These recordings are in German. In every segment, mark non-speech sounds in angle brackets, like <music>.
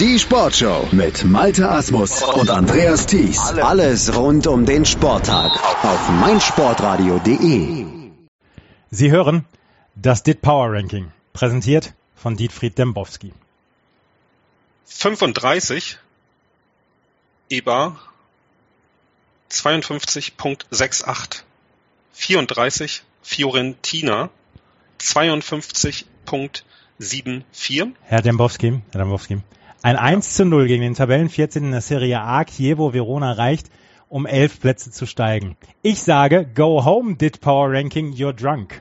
Die Sportshow mit Malte Asmus und Andreas Thies. Alles rund um den Sporttag auf meinsportradio.de. Sie hören das DIT Power Ranking, präsentiert von Dietfried Dembowski. 35 EBA 52.68 34 Fiorentina 52.74 Herr Dembowski, Herr Dembowski, ein 1 zu 0 gegen den Tabellen 14 in der Serie A. Chievo Verona reicht, um elf Plätze zu steigen. Ich sage, go home, DIT Power Ranking, you're drunk.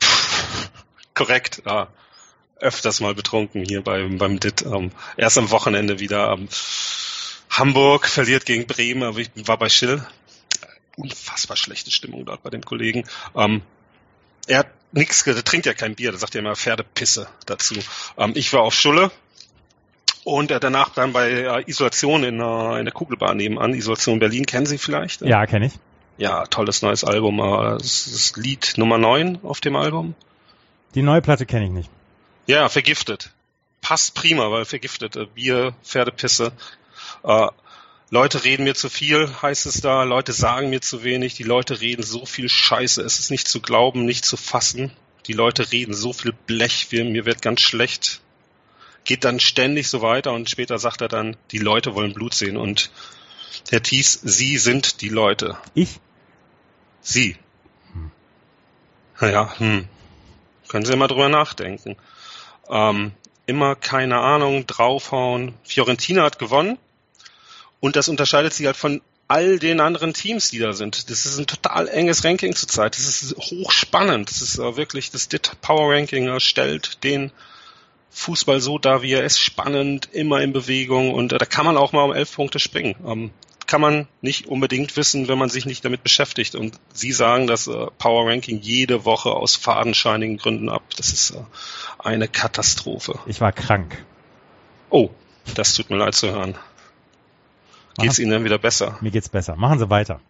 <laughs> Korrekt, ja. Öfters mal betrunken hier beim, beim DIT. Ähm, erst am Wochenende wieder. Ähm, Hamburg verliert gegen Bremen, aber ich war bei Schill. Unfassbar schlechte Stimmung dort bei dem Kollegen. Ähm, er hat nichts, der trinkt ja kein Bier, da sagt er immer Pferdepisse dazu. Ähm, ich war auf Schulle, und äh, danach dann bei äh, Isolation in, äh, in der Kugelbahn nebenan. Isolation Berlin, kennen Sie vielleicht? Ja, kenne ich. Ja, tolles neues Album. Äh, das ist Lied Nummer 9 auf dem Album. Die neue Platte kenne ich nicht. Ja, vergiftet. Passt prima, weil vergiftet. Äh, Bier, Pferdepisse. Äh, Leute reden mir zu viel, heißt es da. Leute sagen mir zu wenig. Die Leute reden so viel Scheiße. Es ist nicht zu glauben, nicht zu fassen. Die Leute reden so viel Blech. Mir wird ganz schlecht geht dann ständig so weiter und später sagt er dann, die Leute wollen Blut sehen und Herr Thies, Sie sind die Leute. Ich? Sie. Hm. Naja, hm. Können Sie immer drüber nachdenken. Ähm, immer keine Ahnung, draufhauen. Fiorentina hat gewonnen und das unterscheidet sich halt von all den anderen Teams, die da sind. Das ist ein total enges Ranking zurzeit. Das ist hochspannend. Das ist wirklich, das DIT Power Ranking stellt den Fußball so da, wie er ist, spannend, immer in Bewegung und äh, da kann man auch mal um elf Punkte springen. Ähm, kann man nicht unbedingt wissen, wenn man sich nicht damit beschäftigt. Und Sie sagen das äh, Power Ranking jede Woche aus fadenscheinigen Gründen ab. Das ist äh, eine Katastrophe. Ich war krank. Oh, das tut mir leid zu hören. Geht's Ihnen denn wieder besser? Mir geht's besser. Machen Sie weiter.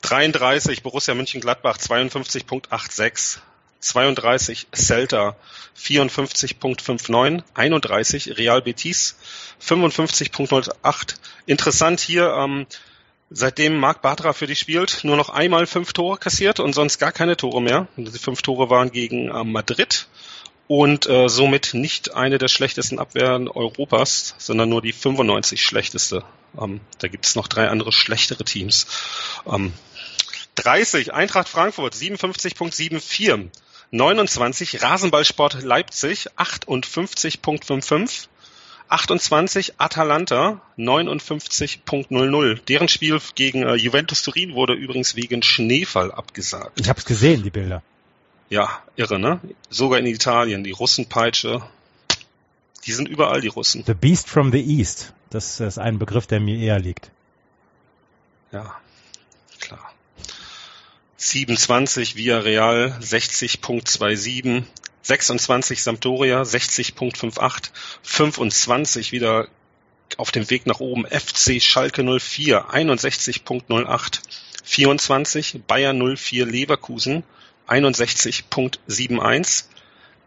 33 Borussia München-Gladbach 52.86 32 Celta 54.59, 31 Real Betis 55.08. Interessant hier, ähm, seitdem Marc Bartra für die spielt, nur noch einmal fünf Tore kassiert und sonst gar keine Tore mehr. Die fünf Tore waren gegen äh, Madrid und äh, somit nicht eine der schlechtesten Abwehren Europas, sondern nur die 95 schlechteste. Ähm, da gibt es noch drei andere schlechtere Teams. Ähm, 30 Eintracht Frankfurt 57.74. 29 Rasenballsport Leipzig 58.55. 28 Atalanta 59.00. Deren Spiel gegen äh, Juventus Turin wurde übrigens wegen Schneefall abgesagt. Ich habe es gesehen, die Bilder. Ja, irre, ne? Sogar in Italien, die Russenpeitsche. Die sind überall, die Russen. The Beast from the East. Das ist ein Begriff, der mir eher liegt. Ja. 27 Villarreal 60.27, 26 Sampdoria 60.58, 25 wieder auf dem Weg nach oben FC Schalke 04 61.08, 24 Bayern 04 Leverkusen 61.71,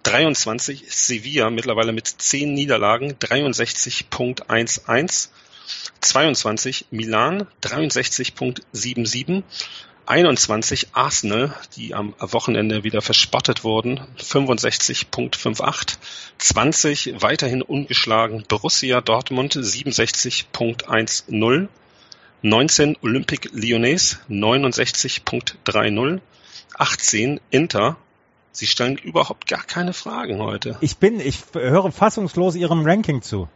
23 Sevilla mittlerweile mit 10 Niederlagen 63.11, 22 Milan 63.77 21 Arsenal, die am Wochenende wieder verspottet wurden, 65.58. 20 weiterhin ungeschlagen Borussia Dortmund 67.10. 19 Olympique Lyonnais 69.30. 18 Inter. Sie stellen überhaupt gar keine Fragen heute. Ich bin, ich höre fassungslos Ihrem Ranking zu.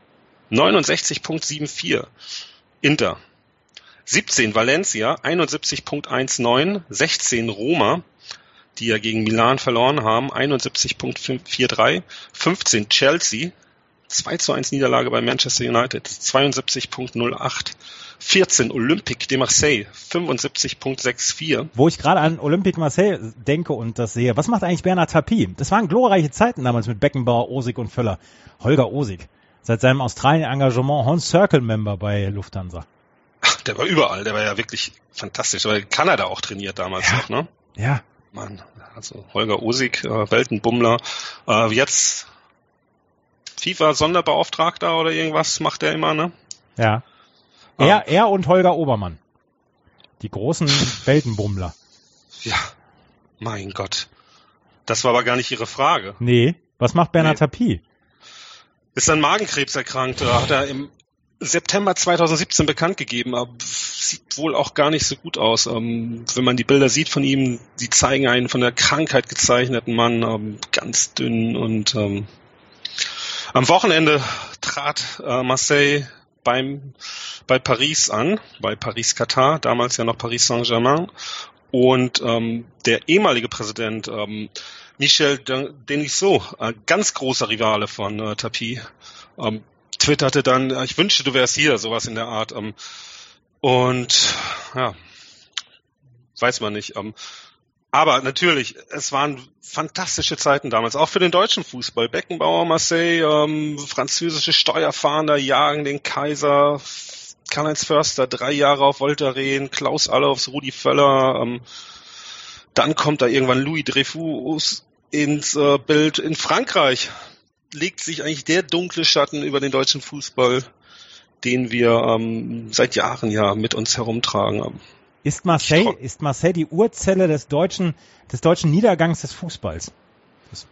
69.74 Inter 17 Valencia, 71.19, 16 Roma, die ja gegen Milan verloren haben, 71.43, 15 Chelsea, 2 zu 1 Niederlage bei Manchester United, 72.08, 14 Olympique de Marseille, 75.64. Wo ich gerade an Olympique Marseille denke und das sehe, was macht eigentlich Bernhard Tapie? Das waren glorreiche Zeiten damals mit Beckenbauer, Osig und Völler. Holger Osig. Seit seinem Australien-Engagement Horn Circle Member bei Lufthansa der war überall, der war ja wirklich fantastisch. Aber Kanada auch trainiert damals ja. noch, ne? Ja. Mann, also Holger Osig, äh, Weltenbummler. Äh, jetzt FIFA-Sonderbeauftragter oder irgendwas macht er immer, ne? Ja. Er, er und Holger Obermann. Die großen <laughs> Weltenbummler. Ja, mein Gott. Das war aber gar nicht Ihre Frage. Nee. Was macht Bernhard nee. Tapie? Ist an Magenkrebs erkrankt. Hat er im September 2017 bekannt gegeben, aber sieht wohl auch gar nicht so gut aus. Ähm, wenn man die Bilder sieht von ihm, die zeigen einen von der Krankheit gezeichneten Mann, ähm, ganz dünn und ähm, am Wochenende trat äh, Marseille beim, bei Paris an, bei Paris Katar, damals ja noch Paris Saint-Germain. Und ähm, der ehemalige Präsident ähm, Michel Denisot, ein ganz großer Rivale von äh, Tapie, ähm, twitterte dann, ich wünschte, du wärst hier, sowas in der Art. Ähm, und ja, weiß man nicht. Ähm, aber natürlich, es waren fantastische Zeiten damals, auch für den deutschen Fußball. Beckenbauer, Marseille, ähm, französische Steuerfahnder jagen den Kaiser, Karl-Heinz Förster, drei Jahre auf Voltaren, Klaus Allofs, Rudi Völler, ähm, dann kommt da irgendwann Louis Dreyfus ins äh, Bild in Frankreich legt sich eigentlich der dunkle Schatten über den deutschen Fußball, den wir ähm, seit Jahren ja mit uns herumtragen. Ist Marseille, ist Marseille die Urzelle des deutschen, des deutschen Niedergangs des Fußballs? Das,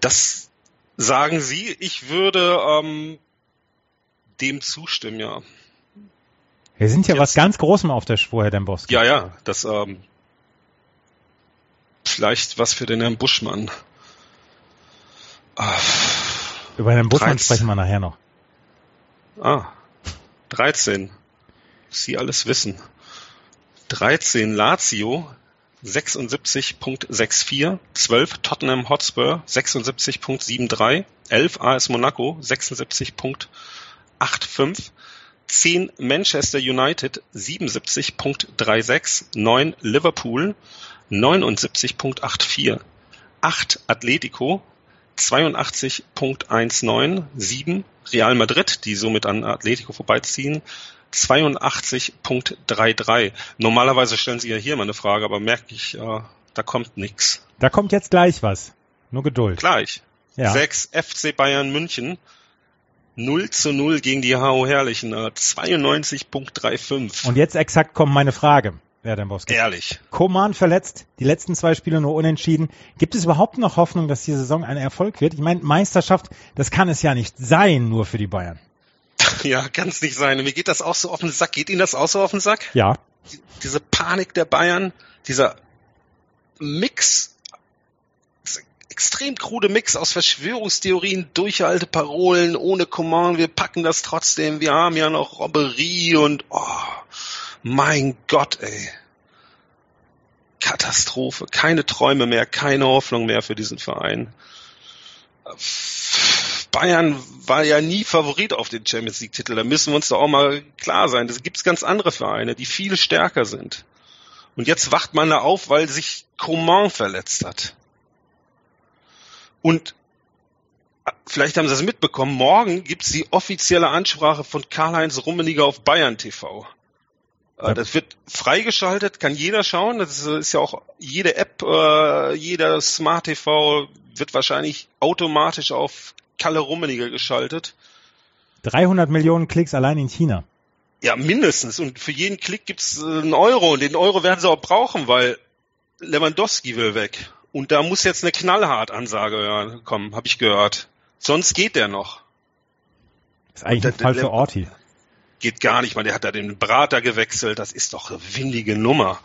das sagen Sie. Ich würde ähm, dem zustimmen, ja. Wir sind ja Jetzt, was ganz Großem auf der Spur, Herr Dembowski. Ja, ja, das ähm, vielleicht was für den Herrn Buschmann. Ah, Über Herrn Buschmann 13. sprechen wir nachher noch. Ah, 13. Sie alles wissen. 13 Lazio 76.64, 12 Tottenham Hotspur 76.73, 11 AS Monaco 76.85, 10 Manchester United 77.36, 9 Liverpool 79.84, 8 Atletico 82.19, 7 Real Madrid, die somit an Atletico vorbeiziehen, 82.33. Normalerweise stellen Sie ja hier mal eine Frage, aber merke ich, äh, da kommt nichts. Da kommt jetzt gleich was. Nur Geduld. Gleich. Ja. 6 FC Bayern München. 0 zu 0 gegen die HO Herrlichen. Äh, 92.35. Und jetzt exakt kommt meine Frage. Ja, Dembowski. Ehrlich. Koman verletzt, die letzten zwei Spiele nur unentschieden. Gibt es überhaupt noch Hoffnung, dass die Saison ein Erfolg wird? Ich meine, Meisterschaft, das kann es ja nicht sein, nur für die Bayern. <laughs> Ja, kann es nicht sein. Mir geht das auch so auf den Sack. Geht Ihnen das auch so auf den Sack? Ja. Diese Panik der Bayern, dieser Mix, extrem krude Mix aus Verschwörungstheorien, durchalte Parolen, ohne Command, wir packen das trotzdem, wir haben ja noch Robberie und oh, mein Gott, ey. Katastrophe. Keine Träume mehr, keine Hoffnung mehr für diesen Verein. Bayern war ja nie Favorit auf den Champions League Titel. Da müssen wir uns doch auch mal klar sein. Es gibt ganz andere Vereine, die viel stärker sind. Und jetzt wacht man da auf, weil sich Coman verletzt hat. Und vielleicht haben Sie das mitbekommen, morgen gibt es die offizielle Ansprache von Karl-Heinz Rummeniger auf Bayern TV. Das wird freigeschaltet, kann jeder schauen. Das ist ja auch jede App, äh, jeder Smart TV wird wahrscheinlich automatisch auf Kalle Rummeniger geschaltet. 300 Millionen Klicks allein in China. Ja, mindestens. Und für jeden Klick gibt's äh, einen Euro. Und den Euro werden sie auch brauchen, weil Lewandowski will weg. Und da muss jetzt eine knallhart Ansage kommen, habe ich gehört. Sonst geht der noch. Das ist eigentlich ein Fall für Orti geht gar nicht, weil der hat da den Berater gewechselt, das ist doch eine windige Nummer.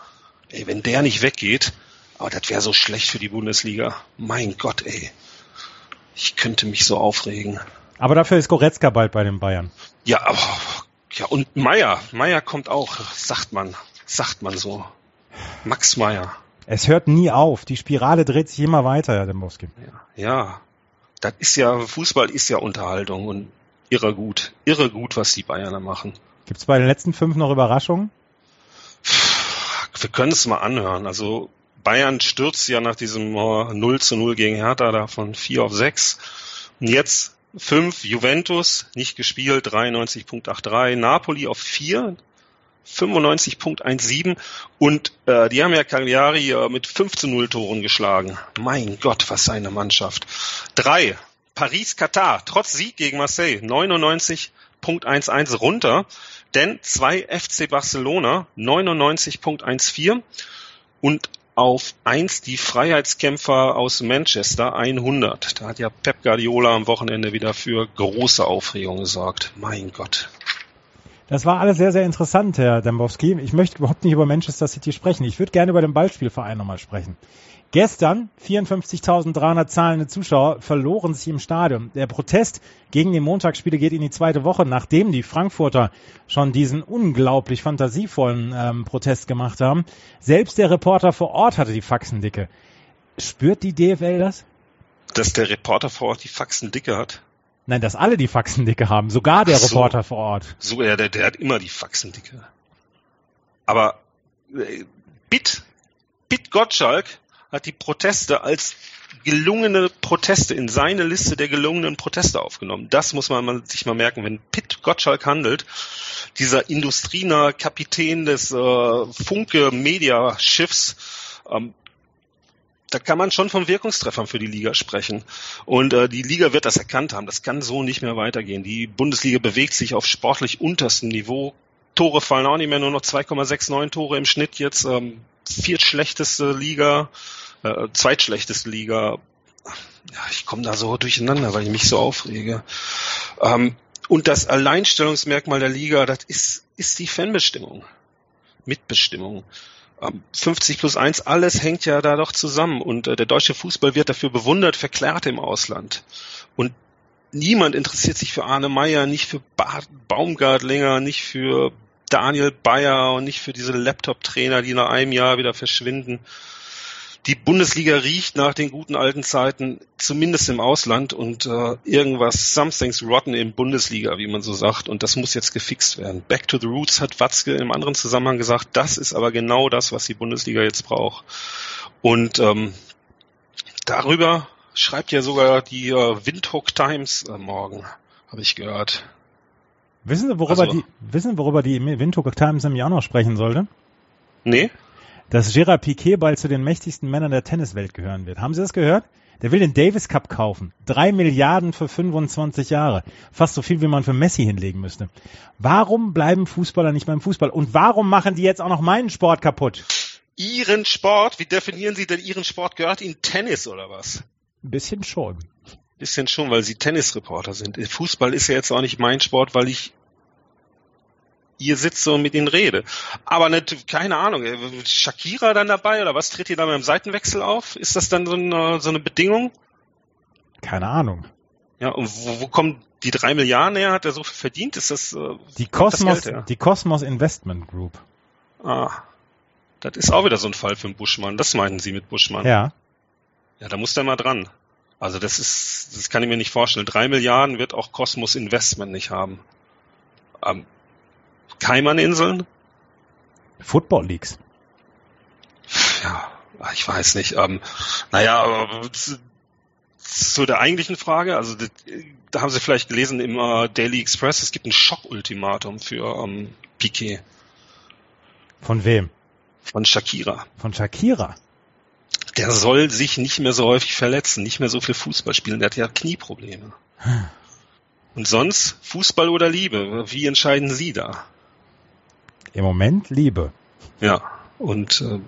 Ey, wenn der nicht weggeht, aber das wäre so schlecht für die Bundesliga. Mein Gott, ey. Ich könnte mich so aufregen. Aber dafür ist Goretzka bald bei den Bayern. Ja, aber ja und Meier, Meier kommt auch, sagt man, sagt man so. Max Meier. Es hört nie auf. Die Spirale dreht sich immer weiter, Herr Dembowski. Ja, ja. Das ist ja, Fußball ist ja Unterhaltung und irre gut. Irre gut, was die Bayern machen. Gibt es bei den letzten fünf noch Überraschungen? Wir können es mal anhören. Also Bayern stürzt ja nach diesem 0 zu 0 gegen Hertha da von 4 auf 6. Und jetzt 5 Juventus, nicht gespielt, 93.83. Napoli auf 4, 95.17 und äh, die haben ja Cagliari äh, mit 5 zu 0 Toren geschlagen. Mein Gott, was eine Mannschaft. Drei Paris-Katar, trotz Sieg gegen Marseille, 99.11 runter. Denn zwei FC Barcelona, 99.14 und auf eins die Freiheitskämpfer aus Manchester 100. Da hat ja Pep Guardiola am Wochenende wieder für große Aufregung gesorgt. Mein Gott. Das war alles sehr, sehr interessant, Herr Dembowski. Ich möchte überhaupt nicht über Manchester City sprechen. Ich würde gerne über den Ballspielverein nochmal sprechen. Gestern 54.300 zahlende Zuschauer verloren sich im Stadion. Der Protest gegen die Montagsspiele geht in die zweite Woche, nachdem die Frankfurter schon diesen unglaublich fantasievollen ähm, Protest gemacht haben. Selbst der Reporter vor Ort hatte die Faxendicke. Spürt die DFL das? Dass der Reporter vor Ort die Faxendicke hat? Nein, dass alle die Faxendicke haben, sogar der so, Reporter vor Ort. So, ja, der, der hat immer die Faxendicke. Aber äh, Bit, Bit Gottschalk hat die Proteste als gelungene Proteste in seine Liste der gelungenen Proteste aufgenommen. Das muss man sich mal merken. Wenn Pitt Gottschalk handelt, dieser Industriener Kapitän des äh, Funke Media Schiffs, ähm, da kann man schon von Wirkungstreffern für die Liga sprechen. Und äh, die Liga wird das erkannt haben. Das kann so nicht mehr weitergehen. Die Bundesliga bewegt sich auf sportlich unterstem Niveau. Tore fallen auch nicht mehr, nur noch 2,69 Tore im Schnitt jetzt. Ähm, viertschlechteste Liga, äh, zweitschlechteste Liga. Ja, ich komme da so durcheinander, weil ich mich so aufrege. Ähm, und das Alleinstellungsmerkmal der Liga, das ist, ist die Fanbestimmung. Mitbestimmung. 50 ähm, plus 1, alles hängt ja da doch zusammen. Und äh, der deutsche Fußball wird dafür bewundert, verklärt im Ausland. Und niemand interessiert sich für Arne Meyer, nicht für ba Baumgartlinger, nicht für Daniel Bayer und nicht für diese Laptop-Trainer, die nach einem Jahr wieder verschwinden die Bundesliga riecht nach den guten alten Zeiten, zumindest im Ausland und äh, irgendwas, something's rotten in Bundesliga, wie man so sagt und das muss jetzt gefixt werden. Back to the Roots hat Watzke im anderen Zusammenhang gesagt, das ist aber genau das, was die Bundesliga jetzt braucht. Und ähm, darüber schreibt ja sogar die äh, Windhoek Times äh, morgen, habe ich gehört. Wissen Sie, worüber also, die, wissen, worüber die Windhoek Times im Jahr noch sprechen sollte? Nee dass Gerard Piquet bald zu den mächtigsten Männern der Tenniswelt gehören wird. Haben Sie das gehört? Der will den Davis Cup kaufen. Drei Milliarden für 25 Jahre. Fast so viel, wie man für Messi hinlegen müsste. Warum bleiben Fußballer nicht beim Fußball? Und warum machen die jetzt auch noch meinen Sport kaputt? Ihren Sport? Wie definieren Sie denn Ihren Sport? Gehört Ihnen Tennis oder was? Ein bisschen schon. Bisschen schon, weil Sie Tennisreporter sind. Fußball ist ja jetzt auch nicht mein Sport, weil ich ihr sitze und mit ihnen rede. Aber nicht, keine Ahnung, äh, Shakira dann dabei oder was tritt ihr da mit einem Seitenwechsel auf? Ist das dann so eine, so eine Bedingung? Keine Ahnung. Ja, und wo, wo kommen die drei Milliarden her? Hat er so viel verdient? Ist das äh, die Cosmos, das die Cosmos Investment Group? Ah, das ist auch wieder so ein Fall für einen Buschmann. Das meinten Sie mit Buschmann? Ja. Ja, da muss der mal dran. Also das ist, das kann ich mir nicht vorstellen. Drei Milliarden wird auch Cosmos Investment nicht haben. Ähm, Kaimaninseln? Football Leagues. Ja, ich weiß nicht. Ähm, naja, zu der eigentlichen Frage, also da haben Sie vielleicht gelesen im äh, Daily Express, es gibt ein Schockultimatum für ähm, Piquet. Von wem? Von Shakira. Von Shakira? Der soll sich nicht mehr so häufig verletzen, nicht mehr so viel Fußball spielen, der hat ja Knieprobleme. Hm. Und sonst Fußball oder Liebe? Wie entscheiden Sie da? Im Moment Liebe. Ja, und äh,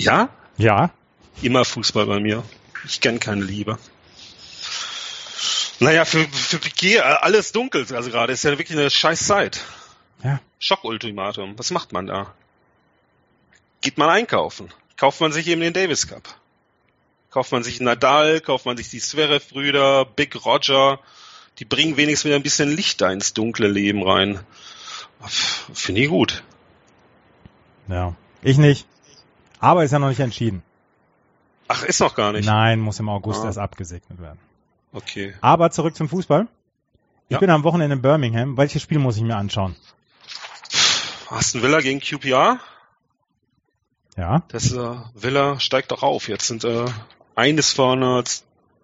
ja? Ja. Immer Fußball bei mir. Ich kenne keine Liebe. Naja, für, für Piquet äh, alles dunkel, also gerade ist ja wirklich eine scheiß Zeit. Ja. Schockultimatum. Was macht man da? Geht man einkaufen? Kauft man sich eben den Davis Cup? Kauft man sich Nadal? Kauft man sich die Zverev-Brüder? Big Roger? Die bringen wenigstens wieder ein bisschen Licht da ins dunkle Leben rein. Finde ich gut. Ja, ich nicht. Aber ist ja noch nicht entschieden. Ach, ist noch gar nicht. Nein, muss im August ah. erst abgesegnet werden. Okay. Aber zurück zum Fußball. Ich ja. bin am Wochenende in Birmingham. Welches Spiel muss ich mir anschauen? Aston Villa gegen QPR. Ja. Das äh, Villa steigt doch auf. Jetzt sind äh, eines von äh,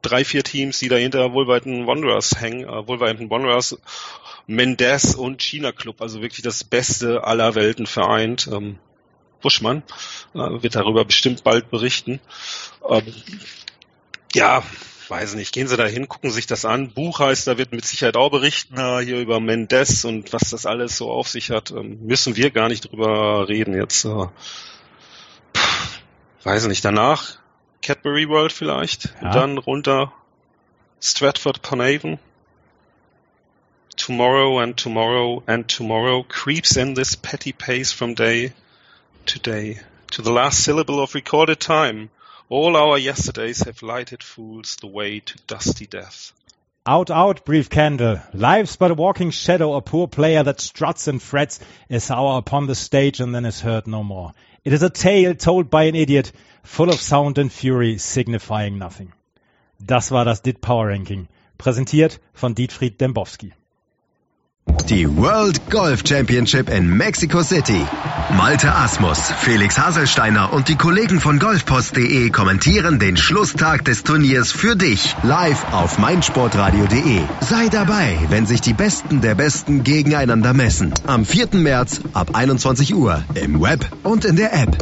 drei, vier Teams, die dahinter Wolverhampton Wanderers hängen. Äh, Wolverhampton Wanderers Mendes und China Club, also wirklich das Beste aller Welten vereint. Ähm, Buschmann äh, wird darüber bestimmt bald berichten. Ähm, ja, weiß nicht, gehen Sie da hin, gucken sich das an. Buchheister wird mit Sicherheit auch berichten, na, hier über Mendes und was das alles so auf sich hat. Ähm, müssen wir gar nicht drüber reden jetzt. Äh, weiß nicht, danach Cadbury World vielleicht. Ja. Dann runter Stratford upon Avon. Tomorrow and tomorrow and tomorrow creeps in this petty pace from day to day. To the last syllable of recorded time. All our yesterdays have lighted fools the way to dusty death. Out, out, brief candle. Life's but a walking shadow, a poor player that struts and frets, is hour upon the stage and then is heard no more. It is a tale told by an idiot, full of sound and fury, signifying nothing. Das war das DIT Power Ranking, präsentiert von Dietfried Dembowski. Die World Golf Championship in Mexico City. Malte Asmus, Felix Haselsteiner und die Kollegen von golfpost.de kommentieren den Schlusstag des Turniers für dich live auf meinsportradio.de. Sei dabei, wenn sich die Besten der Besten gegeneinander messen. Am 4. März ab 21 Uhr im Web und in der App.